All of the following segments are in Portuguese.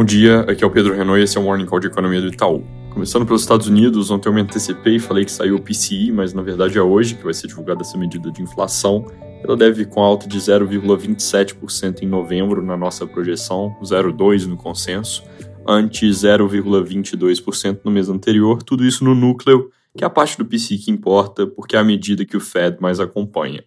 Bom dia, aqui é o Pedro Renault e esse é o Morning Call de Economia do Itaú. Começando pelos Estados Unidos, ontem eu me antecipei e falei que saiu o PCI, mas na verdade é hoje que vai ser divulgada essa medida de inflação. Ela deve ir com alta de 0,27% em novembro na nossa projeção, 0,2% no consenso, ante 0,22% no mês anterior, tudo isso no núcleo, que é a parte do PCI que importa, porque é a medida que o Fed mais acompanha.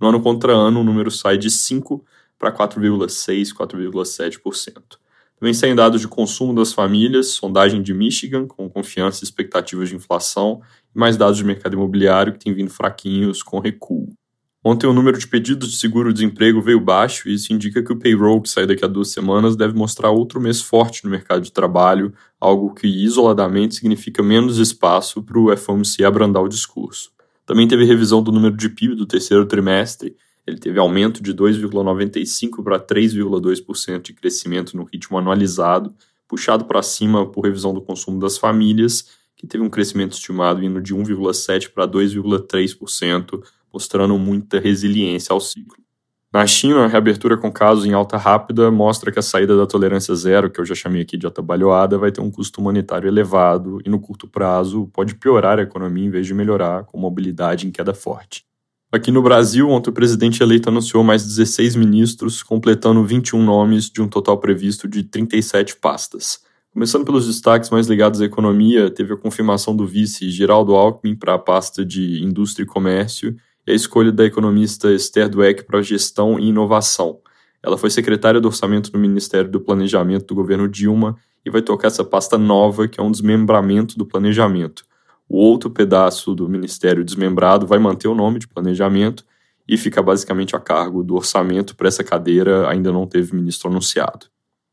No ano contra ano, o número sai de 5% para 4,6%, 4,7%. Também saem dados de consumo das famílias, sondagem de Michigan, com confiança e expectativas de inflação, e mais dados de mercado imobiliário que tem vindo fraquinhos, com recuo. Ontem o número de pedidos de seguro-desemprego veio baixo e isso indica que o payroll que sai daqui a duas semanas deve mostrar outro mês forte no mercado de trabalho, algo que isoladamente significa menos espaço para o FOMC abrandar o discurso. Também teve revisão do número de PIB do terceiro trimestre, ele teve aumento de 2,95% para 3,2% de crescimento no ritmo anualizado, puxado para cima por revisão do consumo das famílias, que teve um crescimento estimado indo de 1,7% para 2,3%, mostrando muita resiliência ao ciclo. Na China, a reabertura com casos em alta rápida mostra que a saída da tolerância zero, que eu já chamei aqui de atabalhoada, vai ter um custo humanitário elevado e, no curto prazo, pode piorar a economia em vez de melhorar, com mobilidade em queda forte. Aqui no Brasil, ontem o presidente eleito anunciou mais 16 ministros, completando 21 nomes de um total previsto de 37 pastas. Começando pelos destaques mais ligados à economia, teve a confirmação do vice Geraldo Alckmin para a pasta de Indústria e Comércio e a escolha da economista Esther Dweck para Gestão e Inovação. Ela foi secretária do Orçamento no Ministério do Planejamento do governo Dilma e vai tocar essa pasta nova, que é um desmembramento do planejamento. O outro pedaço do Ministério desmembrado vai manter o nome de planejamento e fica basicamente a cargo do orçamento. Para essa cadeira, ainda não teve ministro anunciado.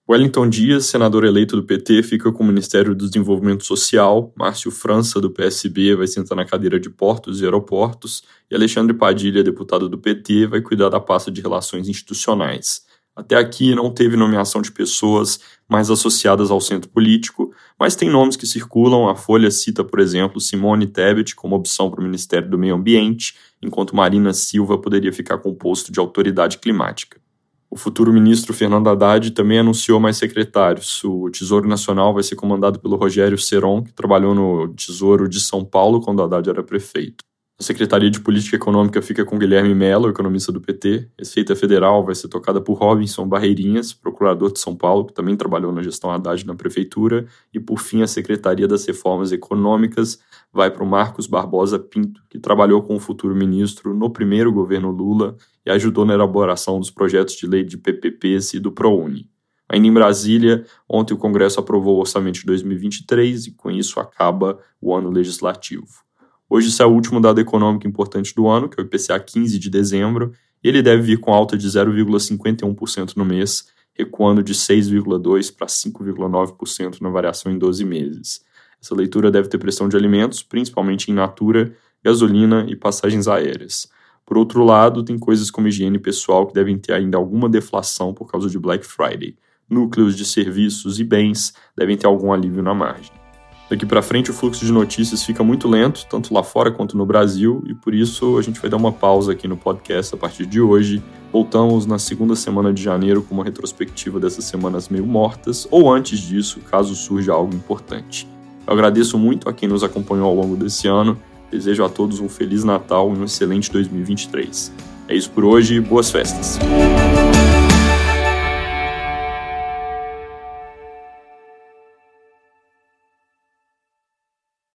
Wellington Dias, senador eleito do PT, fica com o Ministério do Desenvolvimento Social. Márcio França, do PSB, vai sentar na cadeira de Portos e Aeroportos. E Alexandre Padilha, deputado do PT, vai cuidar da pasta de Relações Institucionais. Até aqui não teve nomeação de pessoas mais associadas ao centro político, mas tem nomes que circulam. A Folha cita, por exemplo, Simone Tebet como opção para o Ministério do Meio Ambiente, enquanto Marina Silva poderia ficar com o posto de autoridade climática. O futuro ministro Fernando Haddad também anunciou mais secretários. O Tesouro Nacional vai ser comandado pelo Rogério Seron, que trabalhou no Tesouro de São Paulo quando Haddad era prefeito. A Secretaria de Política Econômica fica com Guilherme Mello, economista do PT. Receita Federal vai ser tocada por Robinson Barreirinhas, procurador de São Paulo, que também trabalhou na gestão Haddad na prefeitura. E, por fim, a Secretaria das Reformas Econômicas vai para o Marcos Barbosa Pinto, que trabalhou com o futuro ministro no primeiro governo Lula e ajudou na elaboração dos projetos de lei de PPPs e do ProUni. Ainda em Brasília, ontem o Congresso aprovou o orçamento de 2023 e, com isso, acaba o ano legislativo. Hoje esse é o último dado econômico importante do ano, que é o IPCA 15 de dezembro, ele deve vir com alta de 0,51% no mês, recuando de 6,2% para 5,9% na variação em 12 meses. Essa leitura deve ter pressão de alimentos, principalmente em natura, gasolina e passagens aéreas. Por outro lado, tem coisas como higiene pessoal que devem ter ainda alguma deflação por causa de Black Friday. Núcleos de serviços e bens devem ter algum alívio na margem. Daqui para frente o fluxo de notícias fica muito lento, tanto lá fora quanto no Brasil, e por isso a gente vai dar uma pausa aqui no podcast a partir de hoje. Voltamos na segunda semana de janeiro com uma retrospectiva dessas semanas meio mortas, ou antes disso, caso surja algo importante. Eu agradeço muito a quem nos acompanhou ao longo desse ano, desejo a todos um Feliz Natal e um excelente 2023. É isso por hoje, boas festas!